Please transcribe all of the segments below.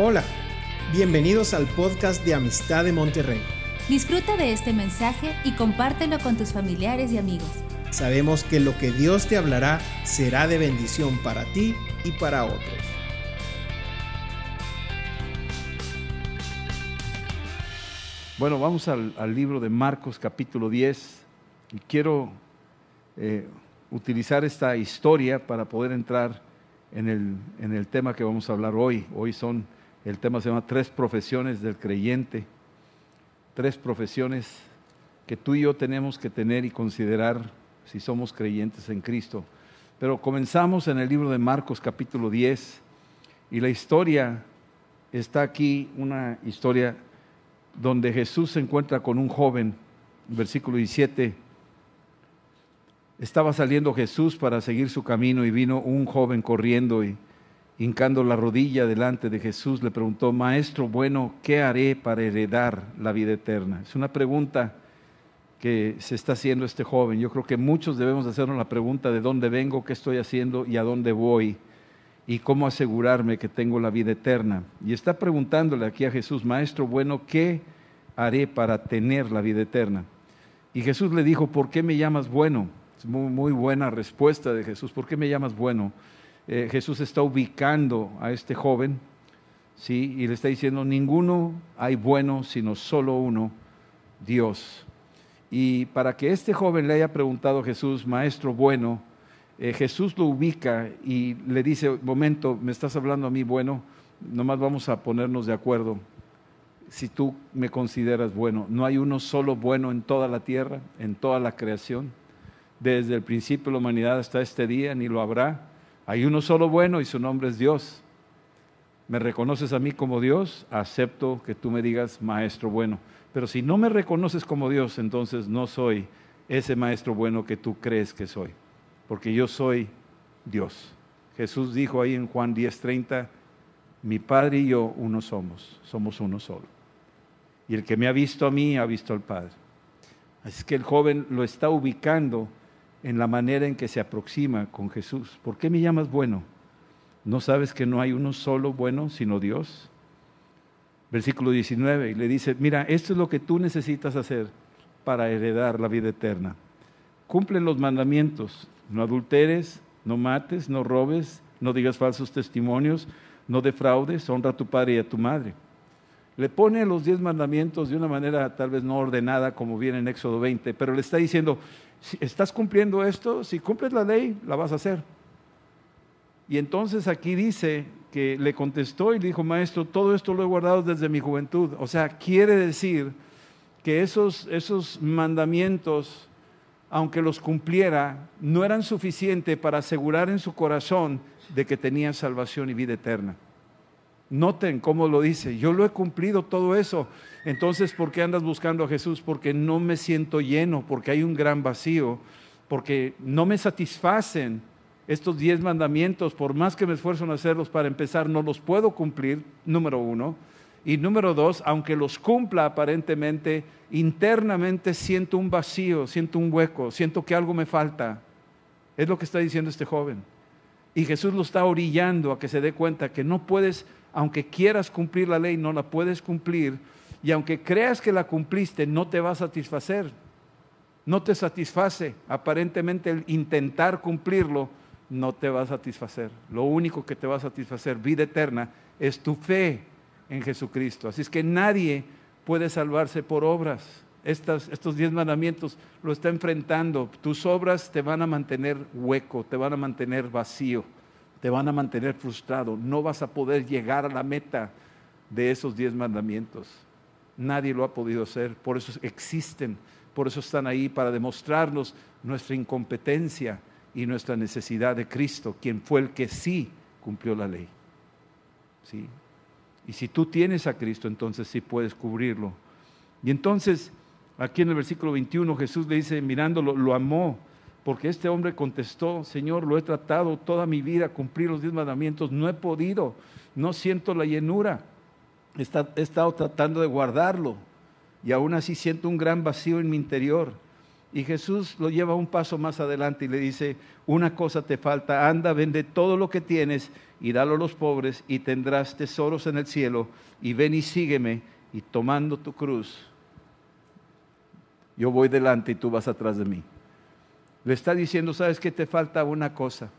Hola, bienvenidos al podcast de Amistad de Monterrey. Disfruta de este mensaje y compártelo con tus familiares y amigos. Sabemos que lo que Dios te hablará será de bendición para ti y para otros. Bueno, vamos al, al libro de Marcos capítulo 10 y quiero eh, utilizar esta historia para poder entrar en el, en el tema que vamos a hablar hoy. Hoy son, el tema se llama Tres profesiones del creyente. Tres profesiones que tú y yo tenemos que tener y considerar si somos creyentes en Cristo. Pero comenzamos en el libro de Marcos capítulo 10 y la historia está aquí, una historia donde Jesús se encuentra con un joven, versículo 17. Estaba saliendo Jesús para seguir su camino y vino un joven corriendo y hincando la rodilla delante de Jesús le preguntó, Maestro bueno, ¿qué haré para heredar la vida eterna? Es una pregunta que se está haciendo este joven. Yo creo que muchos debemos hacernos la pregunta de dónde vengo, qué estoy haciendo y a dónde voy y cómo asegurarme que tengo la vida eterna. Y está preguntándole aquí a Jesús, Maestro bueno, ¿qué haré para tener la vida eterna? Y Jesús le dijo, ¿por qué me llamas bueno? Es muy, muy buena respuesta de Jesús, ¿por qué me llamas bueno? Eh, Jesús está ubicando a este joven, ¿sí? Y le está diciendo, ninguno hay bueno, sino solo uno, Dios. Y para que este joven le haya preguntado a Jesús, Maestro bueno, eh, Jesús lo ubica y le dice, momento, me estás hablando a mí bueno, nomás vamos a ponernos de acuerdo. Si tú me consideras bueno, no hay uno solo bueno en toda la tierra, en toda la creación. Desde el principio de la humanidad hasta este día, ni lo habrá. Hay uno solo bueno y su nombre es Dios. ¿Me reconoces a mí como Dios? Acepto que tú me digas maestro bueno. Pero si no me reconoces como Dios, entonces no soy ese maestro bueno que tú crees que soy porque yo soy Dios. Jesús dijo ahí en Juan 10:30, mi Padre y yo uno somos, somos uno solo. Y el que me ha visto a mí ha visto al Padre. Así que el joven lo está ubicando en la manera en que se aproxima con Jesús. ¿Por qué me llamas bueno? ¿No sabes que no hay uno solo bueno sino Dios? Versículo 19, y le dice, mira, esto es lo que tú necesitas hacer para heredar la vida eterna. Cumple los mandamientos, no adulteres, no mates, no robes, no digas falsos testimonios, no defraudes, honra a tu padre y a tu madre. Le pone los diez mandamientos de una manera tal vez no ordenada como viene en Éxodo 20, pero le está diciendo, estás cumpliendo esto, si cumples la ley, la vas a hacer. Y entonces aquí dice que le contestó y le dijo, maestro, todo esto lo he guardado desde mi juventud. O sea, quiere decir que esos, esos mandamientos aunque los cumpliera, no eran suficientes para asegurar en su corazón de que tenía salvación y vida eterna. Noten cómo lo dice, yo lo he cumplido todo eso. Entonces, ¿por qué andas buscando a Jesús? Porque no me siento lleno, porque hay un gran vacío, porque no me satisfacen estos diez mandamientos, por más que me esfuerzo en hacerlos para empezar, no los puedo cumplir, número uno. Y número dos, aunque los cumpla aparentemente, internamente siento un vacío, siento un hueco, siento que algo me falta. Es lo que está diciendo este joven. Y Jesús lo está orillando a que se dé cuenta que no puedes, aunque quieras cumplir la ley, no la puedes cumplir. Y aunque creas que la cumpliste, no te va a satisfacer. No te satisface. Aparentemente el intentar cumplirlo no te va a satisfacer. Lo único que te va a satisfacer, vida eterna, es tu fe en Jesucristo. Así es que nadie puede salvarse por obras. estos diez mandamientos lo está enfrentando. Tus obras te van a mantener hueco, te van a mantener vacío, te van a mantener frustrado. No vas a poder llegar a la meta de esos diez mandamientos. Nadie lo ha podido hacer, por eso existen, por eso están ahí para demostrarnos nuestra incompetencia y nuestra necesidad de Cristo, quien fue el que sí cumplió la ley. ¿Sí? Y si tú tienes a Cristo, entonces sí puedes cubrirlo. Y entonces, aquí en el versículo 21, Jesús le dice, mirándolo, lo amó, porque este hombre contestó, Señor, lo he tratado toda mi vida, cumplir los diez mandamientos, no he podido, no siento la llenura, he estado tratando de guardarlo y aún así siento un gran vacío en mi interior. Y Jesús lo lleva un paso más adelante y le dice, una cosa te falta, anda, vende todo lo que tienes y dalo a los pobres y tendrás tesoros en el cielo y ven y sígueme y tomando tu cruz, yo voy delante y tú vas atrás de mí. Le está diciendo, sabes que te falta una cosa.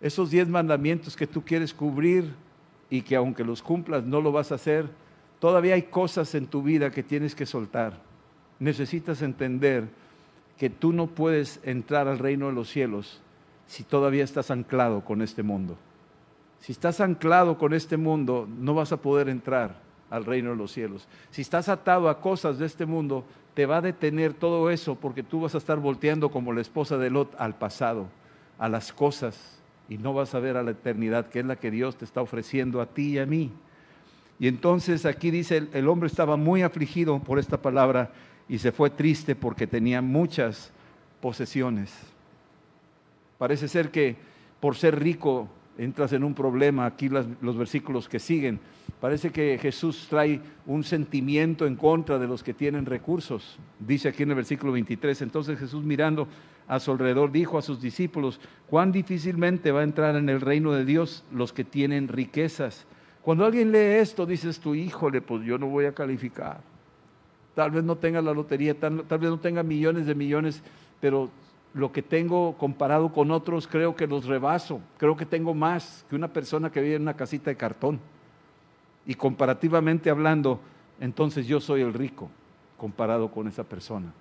Esos diez mandamientos que tú quieres cubrir y que aunque los cumplas no lo vas a hacer, todavía hay cosas en tu vida que tienes que soltar. Necesitas entender que tú no puedes entrar al reino de los cielos si todavía estás anclado con este mundo. Si estás anclado con este mundo, no vas a poder entrar al reino de los cielos. Si estás atado a cosas de este mundo, te va a detener todo eso porque tú vas a estar volteando como la esposa de Lot al pasado, a las cosas, y no vas a ver a la eternidad, que es la que Dios te está ofreciendo a ti y a mí. Y entonces aquí dice, el, hombre estaba muy afligido por esta palabra y se fue triste porque tenía muchas posesiones. Parece ser que por ser rico entras en un problema, aquí los versículos que siguen. Parece que Jesús trae un sentimiento en contra de los que tienen recursos. Dice aquí en el versículo 23, entonces Jesús mirando a su alrededor dijo a sus discípulos, cuán difícilmente va a entrar en el reino de Dios los que tienen riquezas. Cuando alguien lee esto, dices tú, híjole, pues yo no voy a calificar. Tal vez no tenga la lotería, tal, tal vez no tenga millones de millones, pero lo que tengo comparado con otros, creo que los rebaso. Creo que tengo más que una persona que vive en una casita de cartón. Y comparativamente hablando, entonces yo soy el rico comparado con esa persona.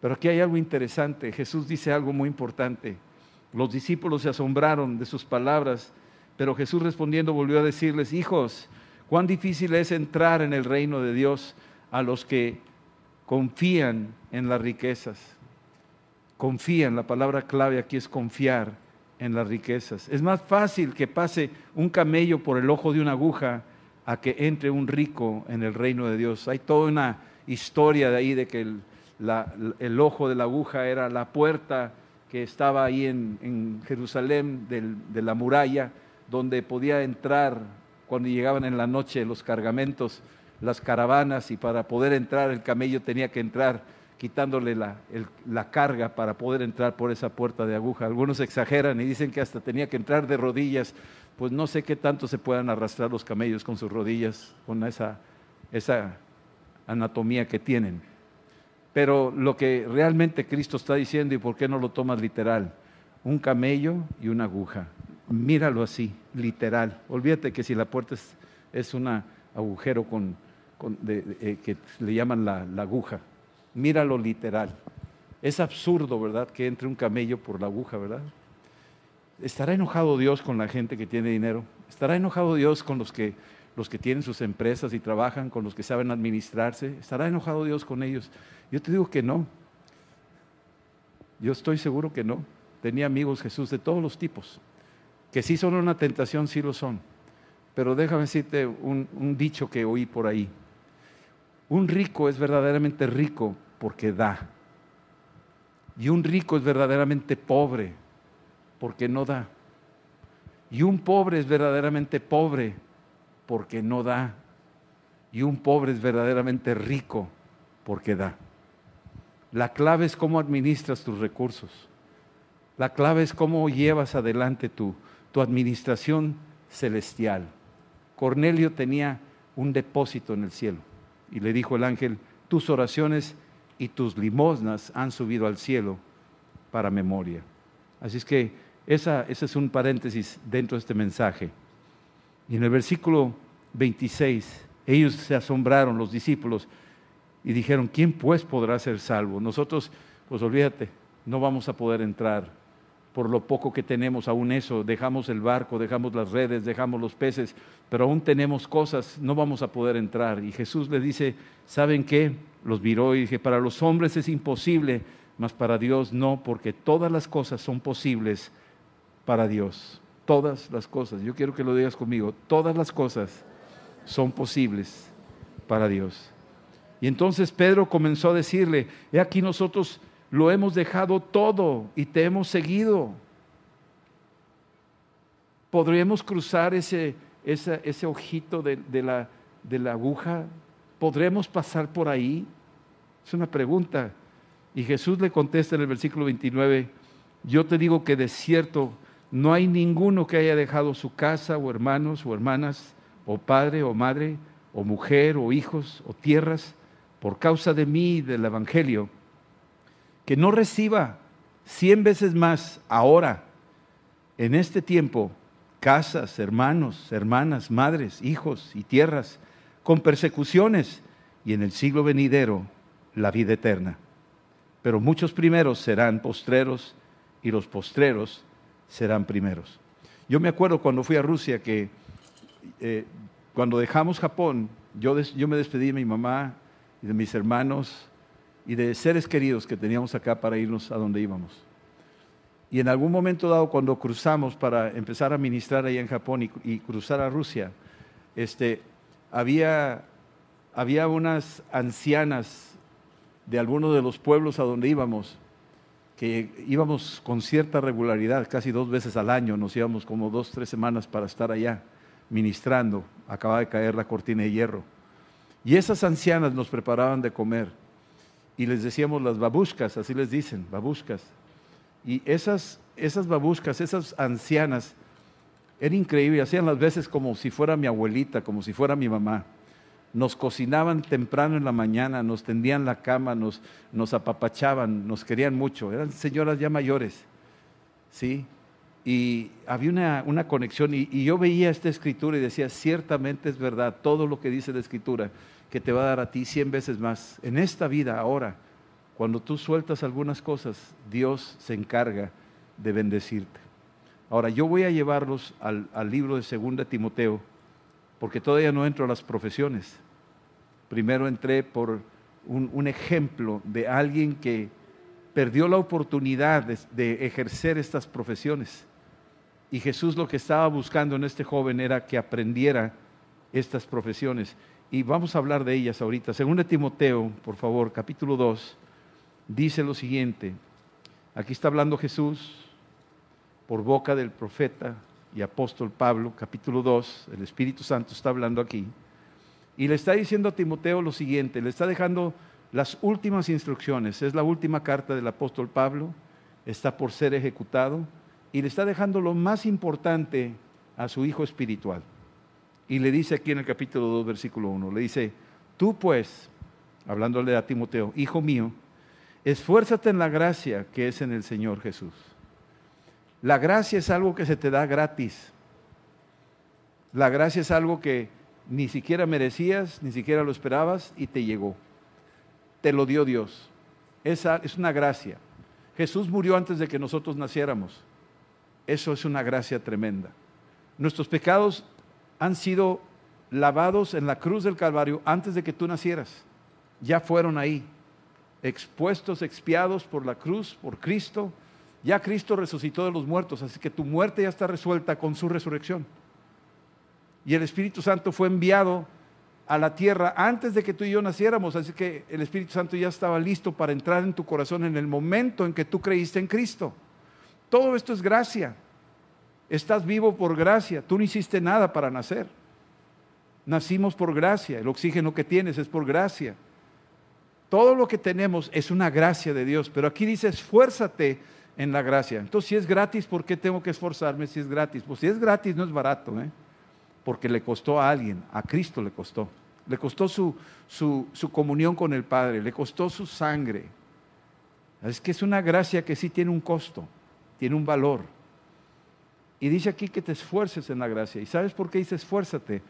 Pero aquí hay algo interesante. Jesús dice algo muy importante. Los discípulos se asombraron de sus palabras, pero Jesús respondiendo volvió a decirles, hijos, cuán difícil es entrar en el reino de Dios a los que confían en las riquezas confían, la palabra clave aquí es confiar en las riquezas. Es más fácil que pase un camello por el ojo de una aguja a que entre un rico en el reino de Dios. Hay toda una historia de ahí de que el, ojo de la aguja era la puerta que estaba ahí en, Jerusalén de la muralla, donde podía entrar cuando llegaban en la noche los cargamentos, las caravanas, y para poder entrar el camello tenía que entrar quitándole la, carga para poder entrar por esa puerta de aguja. Algunos exageran y dicen que hasta tenía que entrar de rodillas. Pues no sé qué tanto se puedan arrastrar los camellos con sus rodillas, con esa, esa anatomía que tienen. Pero lo que realmente Cristo está diciendo, y por qué no lo tomas literal, un camello y una aguja. Míralo así, literal. Olvídate que si la puerta es, un agujero con, eh, que le llaman la aguja, míralo literal. Es absurdo, ¿verdad?, que entre un camello por la aguja, ¿verdad? ¿Estará enojado Dios con la gente que tiene dinero? ¿Estará enojado Dios con los que, los que tienen sus empresas y trabajan, con los que saben administrarse? ¿Estará enojado Dios con ellos? Yo te digo que no. Yo estoy seguro que no. Tenía amigos Jesús de todos los tipos, que sí son una tentación, sí lo son. Pero déjame decirte un dicho que oí por ahí. Un rico es verdaderamente rico porque da. Y un rico es verdaderamente pobre porque no da. Y un pobre es verdaderamente pobre porque no da. Y un pobre es verdaderamente rico porque da. La clave es cómo administras tus recursos. La clave es cómo llevas adelante tu, tu administración celestial. Cornelio tenía un depósito en el cielo. Y le dijo el ángel, tus oraciones y tus limosnas han subido al cielo para memoria. Así es que ese es un paréntesis dentro de este mensaje. Y en el versículo 26, ellos se asombraron, los discípulos, y dijeron, ¿quién pues podrá ser salvo? Nosotros, pues olvídate, no vamos a poder entrar por lo poco que tenemos, aún eso, dejamos el barco, dejamos las redes, dejamos los peces, pero aún tenemos cosas, no vamos a poder entrar. Y Jesús le dice, ¿saben qué? Los miró y dije, para los hombres es imposible, mas para Dios no, porque todas las cosas son posibles para Dios. Todas las cosas, yo quiero que lo digas conmigo, todas las cosas son posibles para Dios. Y entonces Pedro comenzó a decirle, he aquí nosotros lo hemos dejado todo y te hemos seguido. ¿Podríamos cruzar ese, ese, ojito de, la, de la aguja? ¿Podremos pasar por ahí? Es una pregunta. Y Jesús le contesta en el versículo 29, yo te digo que de cierto no hay ninguno que haya dejado su casa o hermanos o hermanas o padre o madre o mujer o hijos o tierras por causa de mí y del Evangelio, que no reciba cien veces más ahora, en este tiempo, casas, hermanos, hermanas, madres, hijos y tierras, con persecuciones, y en el siglo venidero la vida eterna. Pero muchos primeros serán postreros y los postreros serán primeros. Yo me acuerdo cuando fui a Rusia que eh, cuando dejamos Japón, yo, yo me despedí de mi mamá y de mis hermanos y de seres queridos que teníamos acá para irnos a donde íbamos. Y en algún momento dado, cuando cruzamos para empezar a ministrar ahí en Japón y, cruzar a Rusia, este, había, había unas ancianas de algunos de los pueblos a donde íbamos, que íbamos con cierta regularidad, casi dos veces al año, nos íbamos como dos, tres semanas para estar allá ministrando, acaba de caer la cortina de hierro. Y esas ancianas nos preparaban de comer y les decíamos las babuscas, así les dicen, babuscas. Y esas, esas babuscas, esas ancianas, era increíble, hacían las veces como si fuera mi abuelita, como si fuera mi mamá. Nos cocinaban temprano en la mañana, nos tendían la cama, nos, nos apapachaban, nos querían mucho. Eran señoras ya mayores, ¿sí? y había una, conexión y, yo veía esta escritura y decía, ciertamente es verdad todo lo que dice la escritura, que te va a dar a ti cien veces más. En esta vida, ahora, cuando tú sueltas algunas cosas, Dios se encarga de bendecirte. Ahora, yo voy a llevarlos al, libro de Segunda Timoteo, porque todavía no entro a las profesiones. Primero entré por un ejemplo de alguien que perdió la oportunidad de, ejercer estas profesiones. Y Jesús lo que estaba buscando en este joven era que aprendiera estas profesiones. Y vamos a hablar de ellas ahorita. Según de Timoteo, por favor, capítulo 2, dice lo siguiente. Aquí está hablando Jesús por boca del profeta y apóstol Pablo, capítulo 2, el Espíritu Santo está hablando aquí. Y le está diciendo a Timoteo lo siguiente, le está dejando las últimas instrucciones. Es la última carta del apóstol Pablo, está por ser ejecutado y le está dejando lo más importante a su hijo espiritual. Y le dice aquí en el capítulo 2, versículo 1, le dice, tú pues, hablándole a Timoteo, hijo mío, esfuérzate en la gracia que es en el Señor Jesús. La gracia es algo que se te da gratis. La gracia es algo que ni siquiera merecías, ni siquiera lo esperabas y te llegó. Te lo dio Dios. Esa es una gracia. Jesús murió antes de que nosotros naciéramos. Eso es una gracia tremenda. Nuestros pecados han sido lavados en la cruz del Calvario antes de que tú nacieras. Ya fueron ahí, expuestos, expiados por la cruz, por Cristo. Ya Cristo resucitó de los muertos, así que tu muerte ya está resuelta con su resurrección. Y el Espíritu Santo fue enviado a la tierra antes de que tú y yo naciéramos, así que el Espíritu Santo ya estaba listo para entrar en tu corazón en el momento en que tú creíste en Cristo. Todo esto es gracia. Estás vivo por gracia. Tú no hiciste nada para nacer. Nacimos por gracia. El oxígeno que tienes es por gracia. Todo lo que tenemos es una gracia de Dios. Pero aquí dice, esfuérzate en la gracia. Entonces, si es gratis, ¿por qué tengo que esforzarme si es gratis? Pues si es gratis, no es barato, ¿eh? porque le costó a alguien, a Cristo le costó. Le costó su, su, su comunión con el Padre, le costó su sangre. Es que es una gracia que sí tiene un costo tiene un valor. Y dice aquí que te esfuerces en la gracia. ¿Y sabes por qué dice esfuérzate?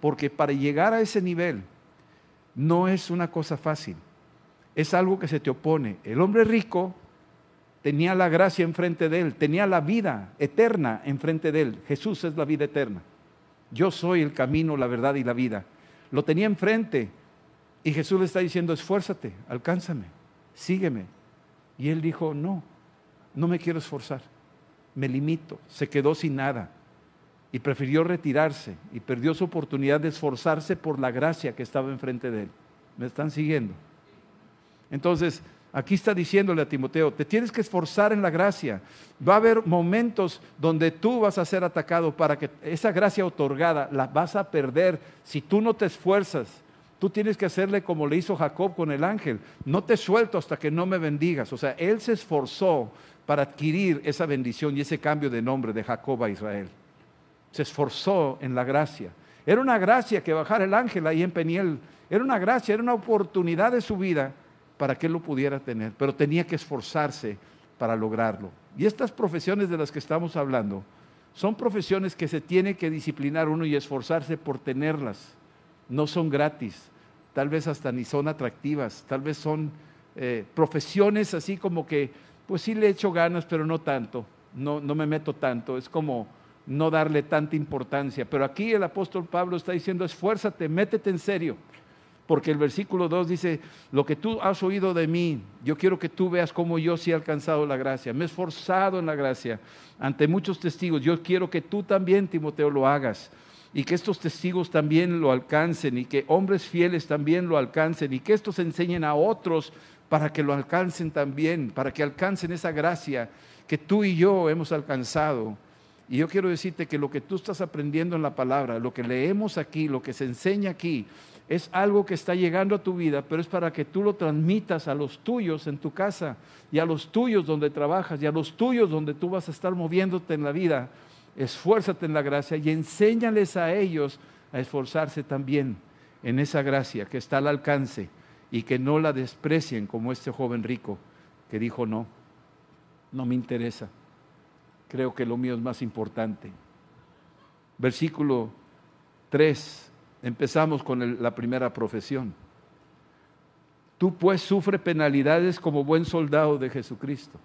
Porque para llegar a ese nivel no es una cosa fácil. Es algo que se te opone. El hombre rico tenía la gracia enfrente de él, tenía la vida eterna enfrente de él. Jesús es la vida eterna. Yo soy el camino, la verdad y la vida. Lo tenía enfrente. Y Jesús le está diciendo, esfuérzate, alcánzame, sígueme. Y él dijo, no, no me quiero esforzar, me limito, se quedó sin nada y prefirió retirarse y perdió su oportunidad de esforzarse por la gracia que estaba enfrente de él. ¿Me están siguiendo? Entonces, aquí está diciéndole a Timoteo, te tienes que esforzar en la gracia. Va a haber momentos donde tú vas a ser atacado para que esa gracia otorgada la vas a perder si tú no te esfuerzas Tú tienes que hacerle como le hizo Jacob con el ángel. No te suelto hasta que no me bendigas. O sea, él se esforzó para adquirir esa bendición y ese cambio de nombre de Jacob a Israel. Se esforzó en la gracia. Era una gracia que bajara el ángel ahí en Peniel. Era una gracia, era una oportunidad de su vida para que él lo pudiera tener. Pero tenía que esforzarse para lograrlo. Y estas profesiones de las que estamos hablando son profesiones que se tiene que disciplinar uno y esforzarse por tenerlas. No son gratis tal vez hasta ni son atractivas, tal vez son eh, profesiones así como que, pues sí le echo ganas, pero no tanto, no, no me meto tanto, es como no darle tanta importancia. Pero aquí el apóstol Pablo está diciendo, esfuérzate, métete en serio, porque el versículo 2 dice, lo que tú has oído de mí, yo quiero que tú veas cómo yo sí he alcanzado la gracia, me he esforzado en la gracia ante muchos testigos, yo quiero que tú también, Timoteo, lo hagas y que estos testigos también lo alcancen y que hombres fieles también lo alcancen y que estos enseñen a otros para que lo alcancen también, para que alcancen esa gracia que tú y yo hemos alcanzado. Y yo quiero decirte que lo que tú estás aprendiendo en la palabra, lo que leemos aquí, lo que se enseña aquí, es algo que está llegando a tu vida, pero es para que tú lo transmitas a los tuyos en tu casa y a los tuyos donde trabajas y a los tuyos donde tú vas a estar moviéndote en la vida esfuérzate en la gracia y enséñales a ellos a esforzarse también en esa gracia que está al alcance y que no la desprecien como este joven rico que dijo no, no me interesa, creo que lo mío es más importante. Versículo 3, empezamos con la primera profesión. Tú pues sufre penalidades como buen soldado de Jesucristo.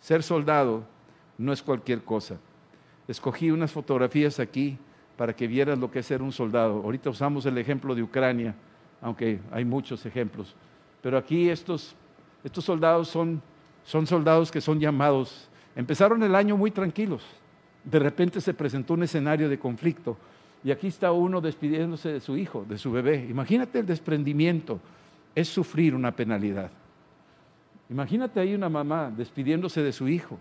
Ser soldado no es cualquier cosa. Escogí unas fotografías aquí para que vieras lo que es ser un soldado. Ahorita usamos el ejemplo de Ucrania, aunque hay muchos ejemplos. Pero aquí estos, estos soldados son, son soldados que son llamados. Empezaron el año muy tranquilos. De repente se presentó un escenario de conflicto. Y aquí está uno despidiéndose de su hijo, de su bebé. Imagínate el desprendimiento. Es sufrir una penalidad. Imagínate ahí una mamá despidiéndose de su hijo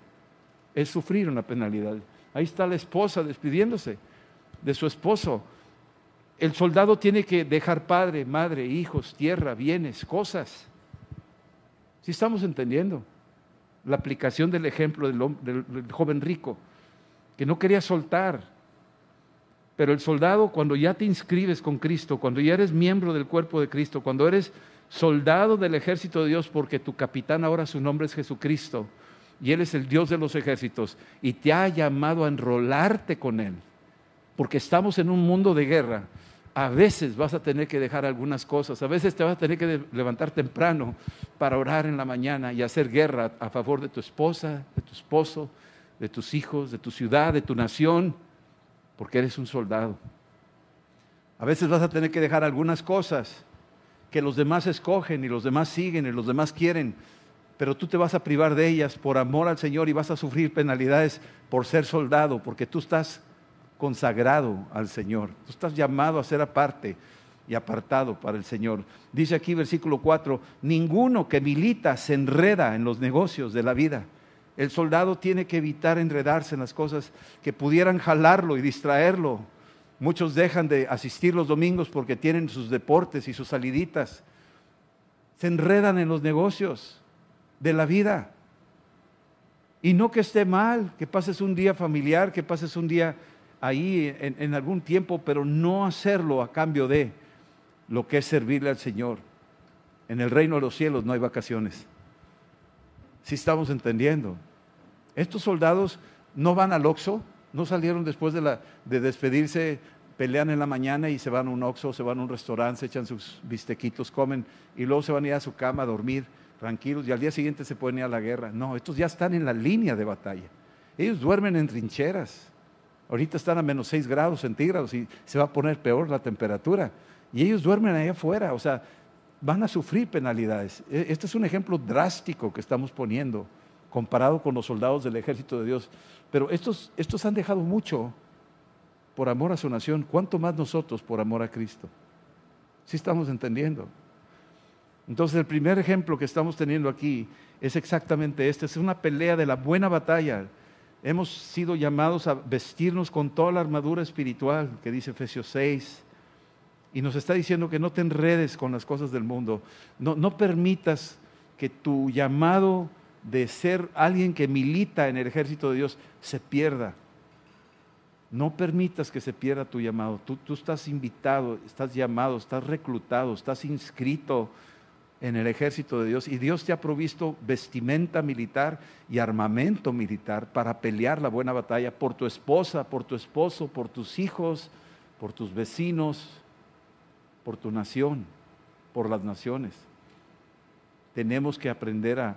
es sufrir una penalidad. Ahí está la esposa despidiéndose de su esposo. El soldado tiene que dejar padre, madre, hijos, tierra, bienes, cosas. Si estamos entendiendo la aplicación del ejemplo del, del joven rico, que no quería soltar. Pero el soldado, cuando ya te inscribes con Cristo, cuando ya eres miembro del cuerpo de Cristo, cuando eres soldado del ejército de Dios, porque tu capitán ahora su nombre es Jesucristo, y Él es el Dios de los ejércitos y te ha llamado a enrolarte con Él, porque estamos en un mundo de guerra. A veces vas a tener que dejar algunas cosas, a veces te vas a tener que levantar temprano para orar en la mañana y hacer guerra a favor de tu esposa, de tu esposo, de tus hijos, de tu ciudad, de tu nación, porque eres un soldado. A veces vas a tener que dejar algunas cosas que los demás escogen y los demás siguen y los demás quieren, pero tú te vas a privar de ellas por amor al Señor y vas a sufrir penalidades por ser soldado, porque tú estás consagrado al Señor, tú estás llamado a ser aparte y apartado para el Señor. Dice aquí versículo 4, ninguno que milita se enreda en los negocios de la vida. El soldado tiene que evitar enredarse en las cosas que pudieran jalarlo y distraerlo. Muchos dejan de asistir los domingos porque tienen sus deportes y sus saliditas. Se enredan en los negocios de la vida. Y no que esté mal, que pases un día familiar, que pases un día ahí en, algún tiempo, pero no hacerlo a cambio de lo que es servirle al Señor. En el reino de los cielos no hay vacaciones. Si estamos entendiendo. Estos soldados no van al Oxo, no salieron después de, la, de despedirse, pelean en la mañana y se van a un Oxo, se van a un restaurante, se echan sus bistequitos, comen y luego se van a ir a su cama a dormir tranquilos y al día siguiente se pueden ir a la guerra. No, estos ya están en la línea de batalla. Ellos duermen en trincheras. Ahorita están a menos 6 grados centígrados y se va a poner peor la temperatura. Y ellos duermen ahí afuera, o sea, van a sufrir penalidades. E, este es un ejemplo drástico que estamos poniendo comparado con los soldados del ejército de Dios. Pero estos, estos han dejado mucho por amor a su nación. ¿Cuánto más nosotros por amor a Cristo? ¿Sí estamos entendiendo? Entonces el primer ejemplo que estamos teniendo aquí es exactamente este, es una pelea de la buena batalla. Hemos sido llamados a vestirnos con toda la armadura espiritual que dice Efesios 6, Y nos está diciendo que no te enredes con las cosas del mundo. No, no permitas que tu llamado de ser alguien que milita en el ejército de Dios se pierda. No permitas que se pierda tu llamado. Tú, tú, estás invitado, estás llamado, estás reclutado, estás inscrito en el ejército de Dios y Dios te ha provisto vestimenta militar y armamento militar para pelear la buena batalla por tu esposa, por tu esposo, por tus hijos, por tus vecinos, por tu nación, por las naciones. Tenemos que aprender a,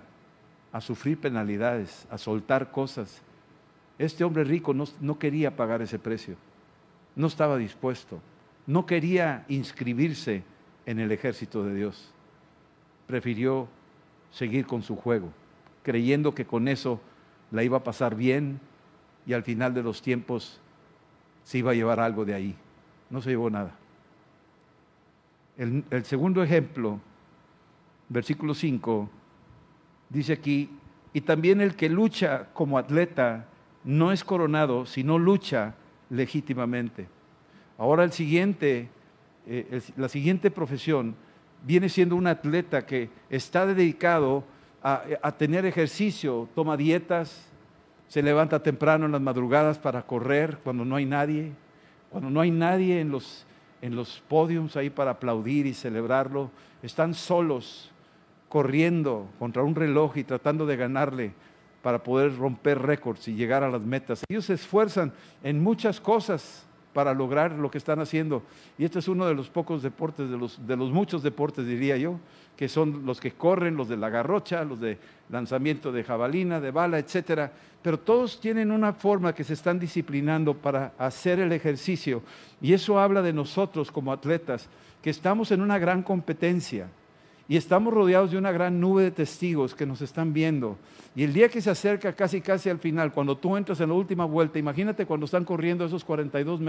a sufrir penalidades, a soltar cosas. Este hombre rico no, no quería pagar ese precio, no estaba dispuesto, no quería inscribirse en el ejército de Dios prefirió seguir con su juego, creyendo que con eso la iba a pasar bien y al final de los tiempos se iba a llevar algo de ahí. No se llevó nada. El, segundo ejemplo, versículo 5, dice aquí, y también el que lucha como atleta no es coronado, sino lucha legítimamente. Ahora el siguiente, eh, el, la siguiente profesión viene siendo un atleta que está dedicado a, tener ejercicio, toma dietas, se levanta temprano en las madrugadas para correr cuando no hay nadie, cuando no hay nadie en los, en los podiums ahí para aplaudir y celebrarlo, están solos corriendo contra un reloj y tratando de ganarle para poder romper récords y llegar a las metas. Ellos se esfuerzan en muchas cosas para lograr lo que están haciendo. Y este es uno de los pocos deportes, de los, de los muchos deportes, diría yo, que son los que corren, los de la garrocha, los de lanzamiento de jabalina, de bala, etcétera. Pero todos tienen una forma que se están disciplinando para hacer el ejercicio. Y eso habla de nosotros como atletas, que estamos en una gran competencia y estamos rodeados de una gran nube de testigos que nos están viendo. Y el día que se acerca casi casi al final, cuando tú entras en la última vuelta, imagínate cuando están corriendo esos 42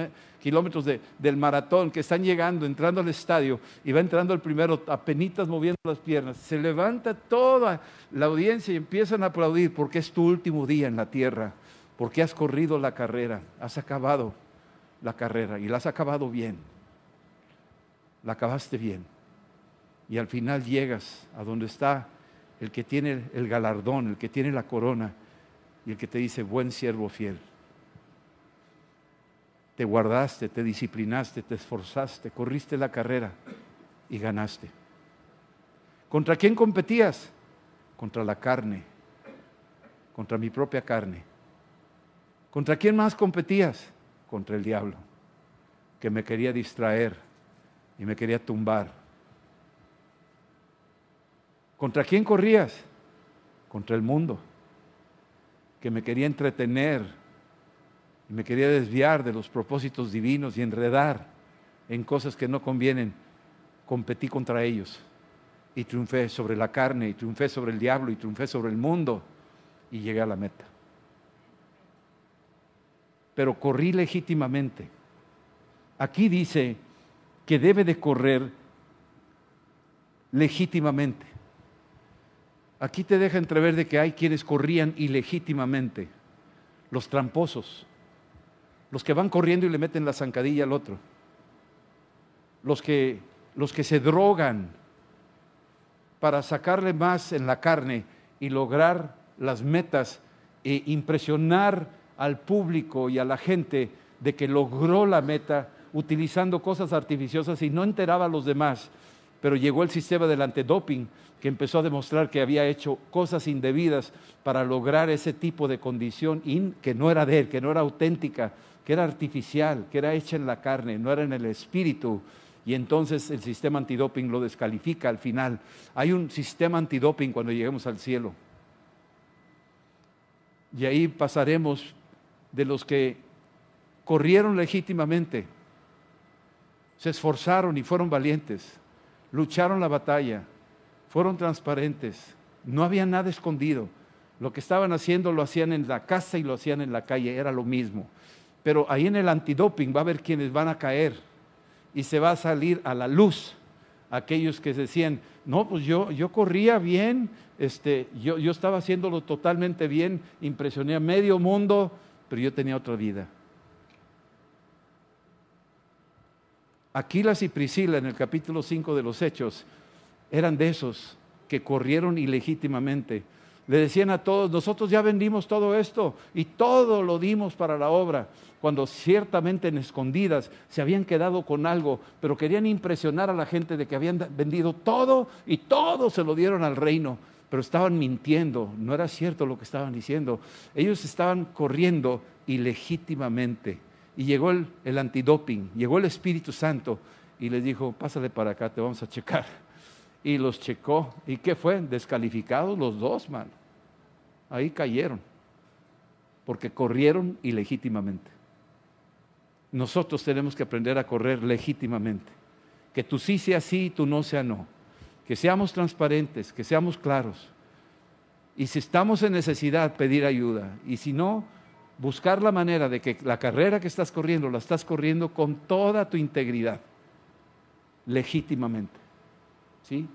kilómetros del maratón, que están llegando, entrando al estadio, y va entrando el primero, apenitas moviendo las piernas, se levanta toda la audiencia y empiezan a aplaudir porque es tu último día en la tierra, porque has corrido la carrera, has acabado la carrera y la has acabado bien, la acabaste bien y al final llegas a donde está el que tiene el galardón, el que tiene la corona y el que te dice, buen siervo fiel. Te guardaste, te disciplinaste, te esforzaste, corriste la carrera y ganaste. ¿Contra quién competías? Contra la carne, contra mi propia carne. ¿Contra quién más competías? Contra el diablo, que me quería distraer y me quería tumbar ¿Contra quién corrías? Contra el mundo, que me quería entretener y me quería desviar de los propósitos divinos y enredar en cosas que no convienen. Competí contra ellos y triunfé sobre la carne y triunfé sobre el diablo y triunfé sobre el mundo y llegué a la meta. Pero corrí legítimamente. Aquí dice que debe de correr legítimamente. Aquí te deja entrever de que hay quienes corrían ilegítimamente, los tramposos, los que van corriendo y le meten la zancadilla al otro, los que, los que se drogan para sacarle más en la carne y lograr las metas e impresionar al público y a la gente de que logró la meta utilizando cosas artificiosas y no enteraba a los demás. Pero llegó el sistema del antidoping que empezó a demostrar que había hecho cosas indebidas para lograr ese tipo de condición que no era de él, que no era auténtica, que era artificial, que era hecha en la carne, no era en el espíritu. Y entonces el sistema antidoping lo descalifica al final. Hay un sistema antidoping cuando lleguemos al cielo. Y ahí pasaremos de los que corrieron legítimamente, se esforzaron y fueron valientes, lucharon la batalla, fueron transparentes, no había nada escondido. Lo que estaban haciendo lo hacían en la casa y lo hacían en la calle, era lo mismo. Pero ahí en el antidoping va a haber quienes van a caer y se va a salir a la luz aquellos que decían, no, pues yo, yo corría bien, este, yo, yo estaba haciéndolo totalmente bien, impresioné a medio mundo, pero yo tenía otra vida. Aquilas y Priscila en el capítulo 5 de los Hechos eran de esos que corrieron ilegítimamente. Le decían a todos, nosotros ya vendimos todo esto y todo lo dimos para la obra, cuando ciertamente en escondidas se habían quedado con algo, pero querían impresionar a la gente de que habían vendido todo y todo se lo dieron al reino, pero estaban mintiendo, no era cierto lo que estaban diciendo. Ellos estaban corriendo ilegítimamente y llegó el, el antidoping, llegó el Espíritu Santo y les dijo, pásale para acá, te vamos a checar y los checó. ¿Y qué fue? Descalificados los dos, mano. Ahí cayeron, porque corrieron ilegítimamente. Nosotros tenemos que aprender a correr legítimamente. Que tú sí sea sí y tú no sea no. Que seamos transparentes, que seamos claros. Y si estamos en necesidad, pedir ayuda. Y si no, buscar la manera de que la carrera que estás corriendo, la estás corriendo con toda tu integridad, legítimamente. ¿sí?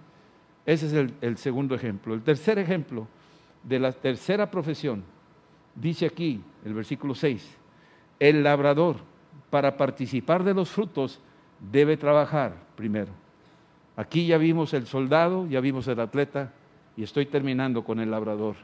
Ese es el, el segundo ejemplo. El tercer ejemplo de la tercera profesión, dice aquí, el versículo 6, el labrador para participar de los frutos debe trabajar primero. Aquí ya vimos el soldado, ya vimos el atleta y estoy terminando con el labrador.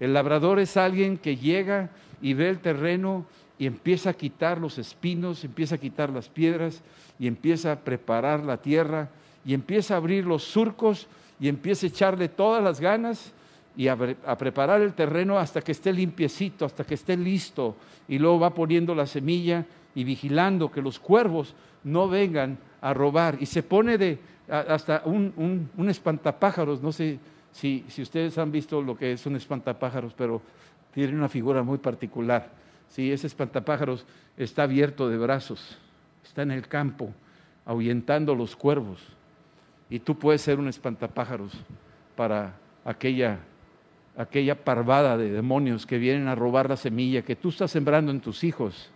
El labrador es alguien que llega y ve el terreno y empieza a quitar los espinos, empieza a quitar las piedras y empieza a preparar la tierra y empieza a abrir los surcos y empieza a echarle todas las ganas y a, preparar el terreno hasta que esté limpiecito, hasta que esté listo. Y luego va poniendo la semilla y vigilando que los cuervos no vengan a robar. Y se pone de hasta un, espantapájaros, no sé si, si, ustedes han visto lo que es un espantapájaros, pero tiene una figura muy particular. Sí, ese espantapájaros está abierto de brazos, está en el campo, ahuyentando los cuervos. Y tú puedes ser un espantapájaros para aquella, aquella parvada de demonios que vienen a robar la semilla que tú estás sembrando en tus hijos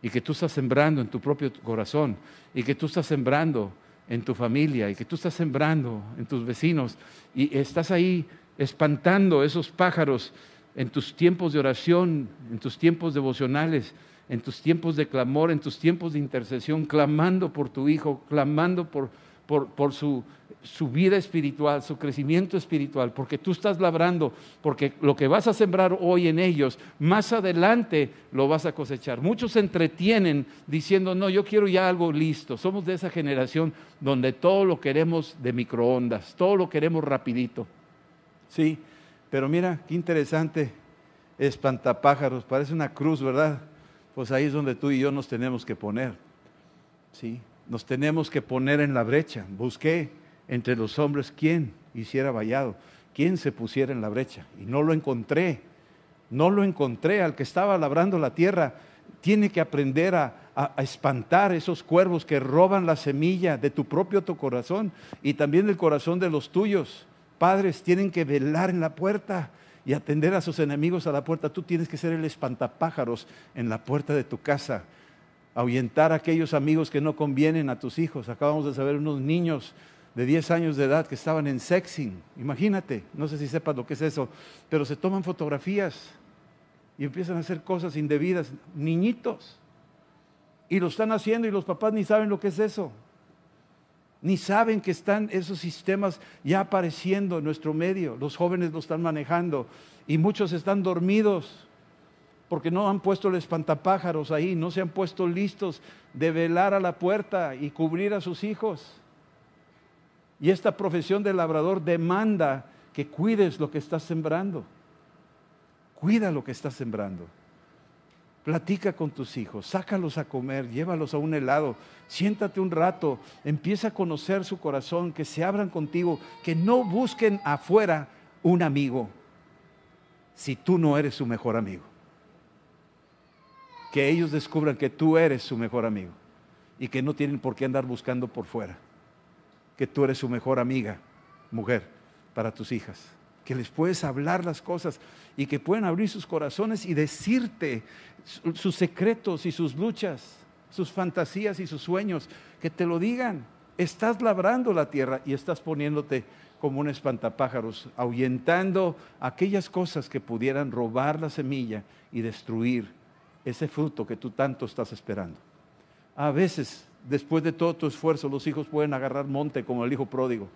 y que tú estás sembrando en tu propio corazón y que tú estás sembrando en tu familia y que tú estás sembrando en tus vecinos y estás ahí espantando esos pájaros en tus tiempos de oración, en tus tiempos devocionales, en tus tiempos de clamor, en tus tiempos de intercesión, clamando por tu hijo, clamando por por, su, vida espiritual, su crecimiento espiritual, porque tú estás labrando, porque lo que vas a sembrar hoy en ellos, más adelante lo vas a cosechar. Muchos entretienen diciendo, no, yo quiero ya algo listo. Somos de esa generación donde todo lo queremos de microondas, todo lo queremos rapidito. Sí, pero mira, qué interesante, espantapájaros, parece una cruz, ¿verdad? Pues ahí es donde tú y yo nos tenemos que poner. Sí, nos tenemos que poner en la brecha. Busqué entre los hombres quién hiciera vallado, quién se pusiera en la brecha. Y no lo encontré. No lo encontré. Al que estaba labrando la tierra, tiene que aprender a, espantar esos cuervos que roban la semilla de tu propio corazón y también del corazón de los tuyos. Padres tienen que velar en la puerta y atender a sus enemigos a la puerta. Tú tienes que ser el espantapájaros en la puerta de tu casa ahuyentar a aquellos amigos que no convienen a tus hijos. Acabamos de saber unos niños de 10 años de edad que estaban en sexing. Imagínate, no sé si sepas lo que es eso, pero se toman fotografías y empiezan a hacer cosas indebidas, niñitos. Y lo están haciendo y los papás ni saben lo que es eso. Ni saben que están esos sistemas ya apareciendo en nuestro medio. Los jóvenes lo están manejando y muchos están dormidos porque no han puesto el espantapájaros ahí, no se han puesto listos de velar a la puerta y cubrir a sus hijos. Y esta profesión de labrador demanda que cuides lo que estás sembrando. Cuida lo que estás sembrando. Platica con tus hijos, sácalos a comer, llévalos a un helado, siéntate un rato, empieza a conocer su corazón, que se abran contigo, que no busquen afuera un amigo si tú no eres su mejor amigo que ellos descubran que tú eres su mejor amigo y que no tienen por qué andar buscando por fuera, que tú eres su mejor amiga, mujer, para tus hijas, que les puedes hablar las cosas y que pueden abrir sus corazones y decirte sus secretos y sus luchas, sus fantasías y sus sueños, que te lo digan. Estás labrando la tierra y estás poniéndote como un espantapájaros, ahuyentando aquellas cosas que pudieran robar la semilla y destruir ese fruto que tú tanto estás esperando. A veces después de todo tu esfuerzo, los hijos pueden agarrar monte como el hijo pródigo.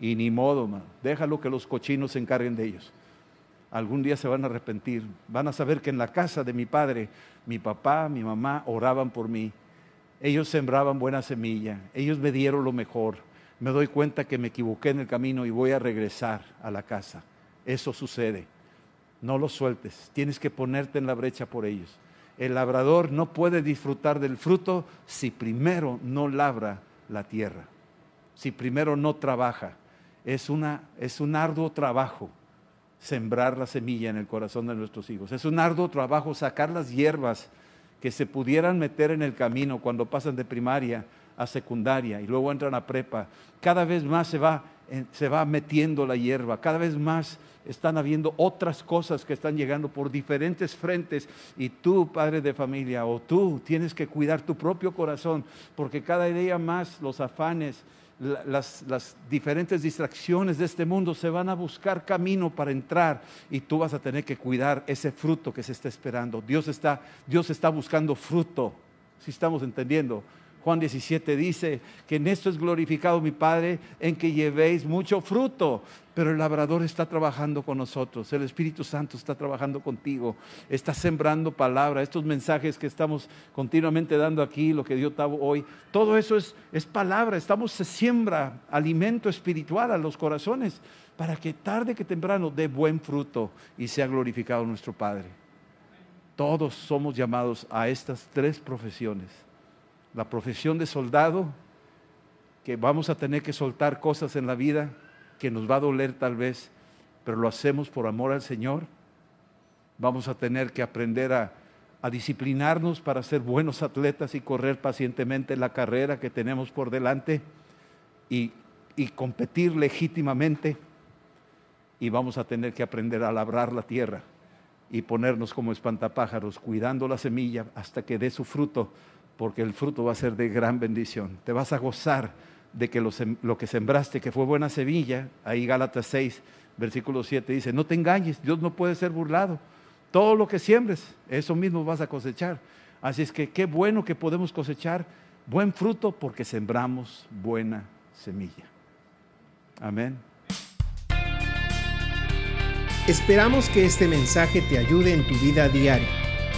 Y ni modo, déjalo que los cochinos se encarguen de ellos. Algún día se van a arrepentir. Van a saber que en la casa de mi padre, mi papá, mi mamá oraban por mí. Ellos sembraban buena semilla. Ellos me dieron lo mejor. Me doy cuenta que me equivoqué en el camino y voy a regresar a la casa. Eso sucede. No los sueltes. Tienes que ponerte en la brecha por ellos. El labrador no puede disfrutar del fruto si primero no labra la tierra, si primero no trabaja. Es, una, es un arduo trabajo sembrar la semilla en el corazón de nuestros hijos. Es un arduo trabajo sacar las hierbas que se pudieran meter en el camino cuando pasan de primaria a secundaria y luego entran a prepa. Cada vez más se va, se va metiendo la hierba, cada vez más están habiendo otras cosas que están llegando por diferentes frentes y tú, padre de familia, o tú tienes que cuidar tu propio corazón, porque cada día más los afanes, las, las, diferentes distracciones de este mundo se van a buscar camino para entrar y tú vas a tener que cuidar ese fruto que se está esperando. Dios está, Dios está buscando fruto, si estamos entendiendo. Juan 17 dice que en esto es glorificado mi Padre, en que llevéis mucho fruto. Pero el labrador está trabajando con nosotros, el Espíritu Santo está trabajando contigo, está sembrando palabra, estos mensajes que estamos continuamente dando aquí, lo que dio Tavo hoy, todo eso es, es palabra, estamos, se siembra alimento espiritual a los corazones para que tarde que temprano dé buen fruto y sea glorificado nuestro Padre. Todos somos llamados a estas tres profesiones la profesión de soldado, que vamos a tener que soltar cosas en la vida que nos va a doler tal vez, pero lo hacemos por amor al Señor. Vamos a tener que aprender a, disciplinarnos para ser buenos atletas y correr pacientemente la carrera que tenemos por delante y, y competir legítimamente. Y vamos a tener que aprender a labrar la tierra y ponernos como espantapájaros, cuidando la semilla hasta que dé su fruto porque el fruto va a ser de gran bendición. Te vas a gozar de que lo, que sembraste, que fue buena semilla, ahí Gálatas 6, versículo 7 dice, no te engañes, Dios no puede ser burlado. Todo lo que siembres, eso mismo vas a cosechar. Así es que qué bueno que podemos cosechar buen fruto porque sembramos buena semilla. Amén. Esperamos que este mensaje te ayude en tu vida diaria.